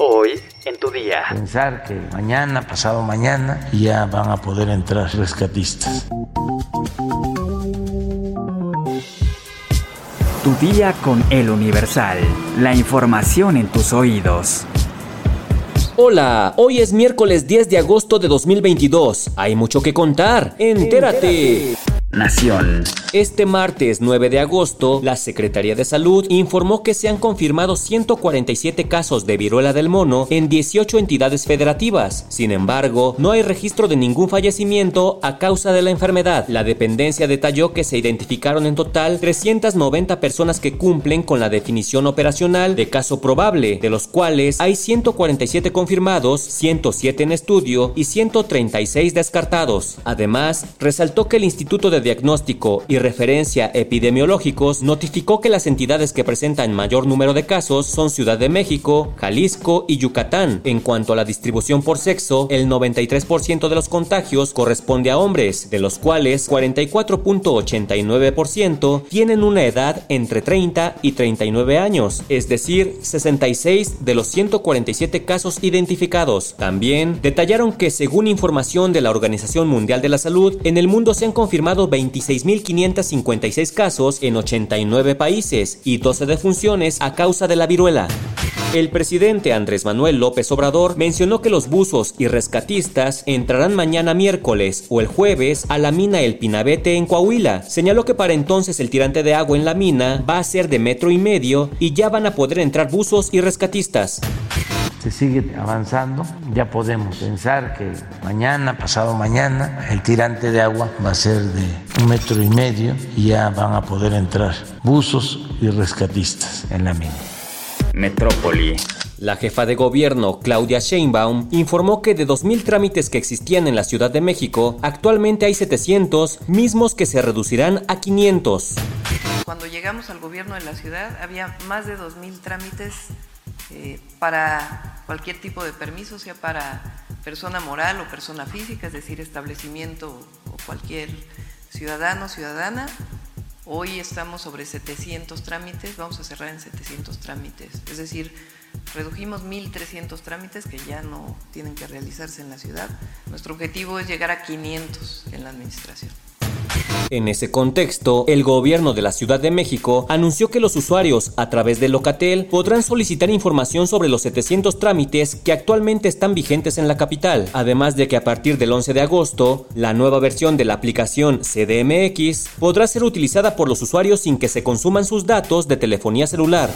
Hoy en tu día. Pensar que mañana, pasado mañana, ya van a poder entrar rescatistas. Tu día con el Universal. La información en tus oídos. Hola, hoy es miércoles 10 de agosto de 2022. Hay mucho que contar. Entérate. Nación. Este martes 9 de agosto, la Secretaría de Salud informó que se han confirmado 147 casos de viruela del mono en 18 entidades federativas. Sin embargo, no hay registro de ningún fallecimiento a causa de la enfermedad. La dependencia detalló que se identificaron en total 390 personas que cumplen con la definición operacional de caso probable, de los cuales hay 147 confirmados, 107 en estudio y 136 descartados. Además, resaltó que el Instituto de Diagnóstico y Referencia Epidemiológicos notificó que las entidades que presentan mayor número de casos son Ciudad de México, Jalisco y Yucatán. En cuanto a la distribución por sexo, el 93% de los contagios corresponde a hombres, de los cuales 44.89% tienen una edad entre 30 y 39 años, es decir, 66 de los 147 casos identificados. También detallaron que según información de la Organización Mundial de la Salud, en el mundo se han confirmado 26.556 casos en 89 países y 12 defunciones a causa de la viruela. El presidente Andrés Manuel López Obrador mencionó que los buzos y rescatistas entrarán mañana miércoles o el jueves a la mina El Pinabete en Coahuila. Señaló que para entonces el tirante de agua en la mina va a ser de metro y medio y ya van a poder entrar buzos y rescatistas se sigue avanzando. Ya podemos pensar que mañana, pasado mañana, el tirante de agua va a ser de un metro y medio y ya van a poder entrar buzos y rescatistas en la mina. Metrópoli. La jefa de gobierno, Claudia Sheinbaum, informó que de 2.000 trámites que existían en la Ciudad de México, actualmente hay 700, mismos que se reducirán a 500. Cuando llegamos al gobierno de la ciudad, había más de 2.000 trámites eh, para cualquier tipo de permiso, sea para persona moral o persona física, es decir, establecimiento o cualquier ciudadano, ciudadana. Hoy estamos sobre 700 trámites, vamos a cerrar en 700 trámites, es decir, redujimos 1.300 trámites que ya no tienen que realizarse en la ciudad. Nuestro objetivo es llegar a 500 en la administración. En ese contexto, el gobierno de la Ciudad de México anunció que los usuarios, a través de Locatel, podrán solicitar información sobre los 700 trámites que actualmente están vigentes en la capital, además de que a partir del 11 de agosto, la nueva versión de la aplicación CDMX podrá ser utilizada por los usuarios sin que se consuman sus datos de telefonía celular.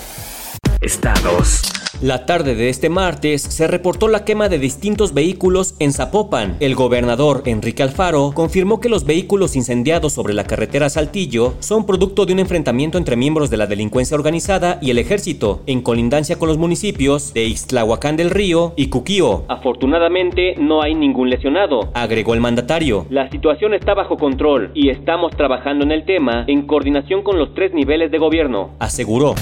Estados. La tarde de este martes se reportó la quema de distintos vehículos en Zapopan. El gobernador Enrique Alfaro confirmó que los vehículos incendiados sobre la carretera Saltillo son producto de un enfrentamiento entre miembros de la delincuencia organizada y el ejército, en colindancia con los municipios de Ixtlahuacán del Río y Cuquío. Afortunadamente no hay ningún lesionado, agregó el mandatario. La situación está bajo control y estamos trabajando en el tema en coordinación con los tres niveles de gobierno, aseguró.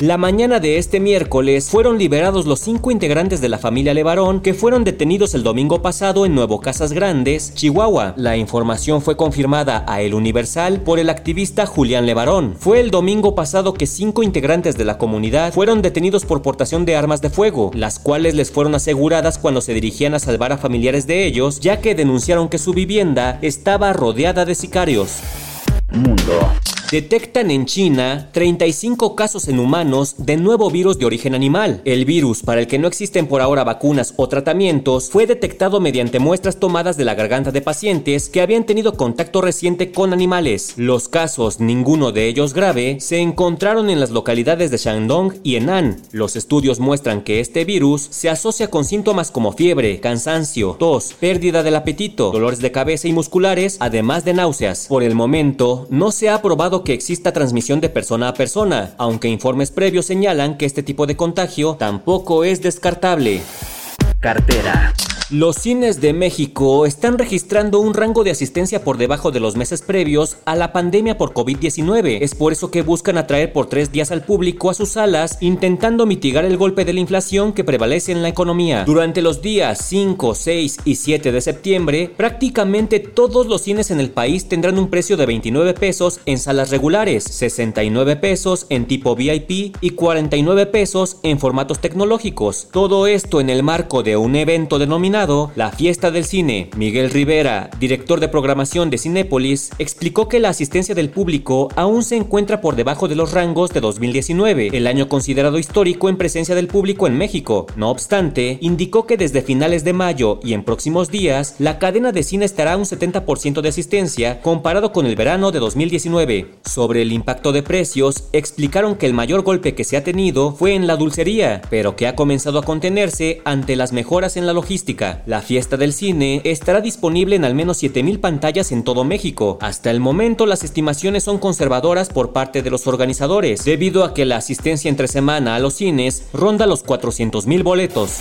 La mañana de este miércoles fueron liberados los cinco integrantes de la familia Levarón que fueron detenidos el domingo pasado en Nuevo Casas Grandes, Chihuahua. La información fue confirmada a El Universal por el activista Julián Levarón. Fue el domingo pasado que cinco integrantes de la comunidad fueron detenidos por portación de armas de fuego, las cuales les fueron aseguradas cuando se dirigían a salvar a familiares de ellos, ya que denunciaron que su vivienda estaba rodeada de sicarios. Mundo. Detectan en China 35 casos en humanos de nuevo virus de origen animal. El virus, para el que no existen por ahora vacunas o tratamientos, fue detectado mediante muestras tomadas de la garganta de pacientes que habían tenido contacto reciente con animales. Los casos, ninguno de ellos grave, se encontraron en las localidades de Shandong y Henan. Los estudios muestran que este virus se asocia con síntomas como fiebre, cansancio, tos, pérdida del apetito, dolores de cabeza y musculares, además de náuseas. Por el momento, no se ha probado que exista transmisión de persona a persona, aunque informes previos señalan que este tipo de contagio tampoco es descartable. Cartera. Los cines de México están registrando un rango de asistencia por debajo de los meses previos a la pandemia por COVID-19. Es por eso que buscan atraer por tres días al público a sus salas, intentando mitigar el golpe de la inflación que prevalece en la economía. Durante los días 5, 6 y 7 de septiembre, prácticamente todos los cines en el país tendrán un precio de 29 pesos en salas regulares, 69 pesos en tipo VIP y 49 pesos en formatos tecnológicos. Todo esto en el marco de un evento denominado la Fiesta del Cine, Miguel Rivera, director de programación de Cinépolis, explicó que la asistencia del público aún se encuentra por debajo de los rangos de 2019, el año considerado histórico en presencia del público en México. No obstante, indicó que desde finales de mayo y en próximos días, la cadena de cine estará a un 70% de asistencia comparado con el verano de 2019. Sobre el impacto de precios, explicaron que el mayor golpe que se ha tenido fue en la dulcería, pero que ha comenzado a contenerse ante las mejoras en la logística. La fiesta del cine estará disponible en al menos 7.000 pantallas en todo México. Hasta el momento las estimaciones son conservadoras por parte de los organizadores, debido a que la asistencia entre semana a los cines ronda los 400.000 boletos.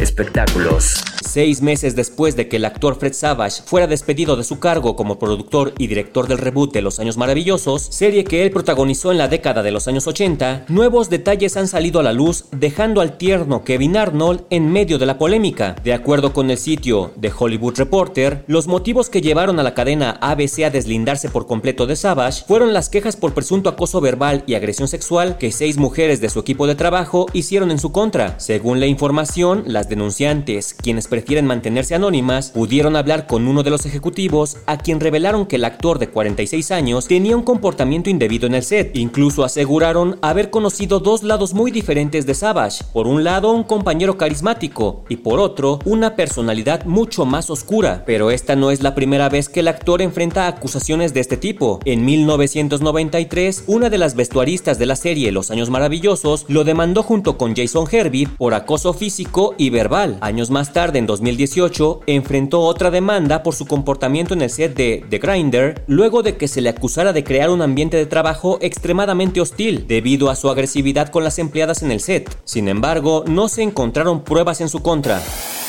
Espectáculos. Seis meses después de que el actor Fred Savage fuera despedido de su cargo como productor y director del reboot de Los Años Maravillosos, serie que él protagonizó en la década de los años 80, nuevos detalles han salido a la luz dejando al tierno Kevin Arnold en medio de la polémica. De acuerdo con el sitio The Hollywood Reporter, los motivos que llevaron a la cadena ABC a deslindarse por completo de Savage fueron las quejas por presunto acoso verbal y agresión sexual que seis mujeres de su equipo de trabajo hicieron en su contra. Según la información, las denunciantes, quienes prefieren mantenerse anónimas, pudieron hablar con uno de los ejecutivos a quien revelaron que el actor de 46 años tenía un comportamiento indebido en el set. Incluso aseguraron haber conocido dos lados muy diferentes de Savage. Por un lado, un compañero carismático y por otro, una personalidad mucho más oscura. Pero esta no es la primera vez que el actor enfrenta acusaciones de este tipo. En 1993, una de las vestuaristas de la serie Los Años Maravillosos lo demandó junto con Jason Hervey por acoso físico y verbal. Años más tarde, en 2018, enfrentó otra demanda por su comportamiento en el set de The Grinder, luego de que se le acusara de crear un ambiente de trabajo extremadamente hostil debido a su agresividad con las empleadas en el set. Sin embargo, no se encontraron pruebas en su contra.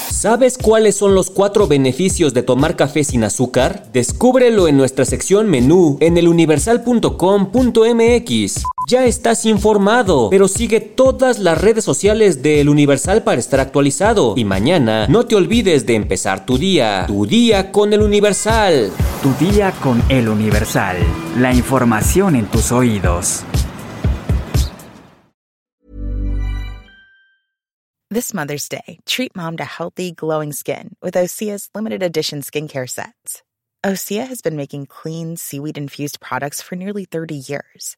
¿Sabes cuáles son los cuatro beneficios de tomar café sin azúcar? Descúbrelo en nuestra sección menú en eluniversal.com.mx. Ya estás informado, pero sigue todas las redes sociales de El Universal para estar actualizado. Y mañana no te olvides de empezar tu día. Tu día con El Universal. Tu día con El Universal. La información en tus oídos. This Mother's Day, treat mom to healthy, glowing skin with Osea's limited edition skincare sets. Osea has been making clean, seaweed infused products for nearly 30 years.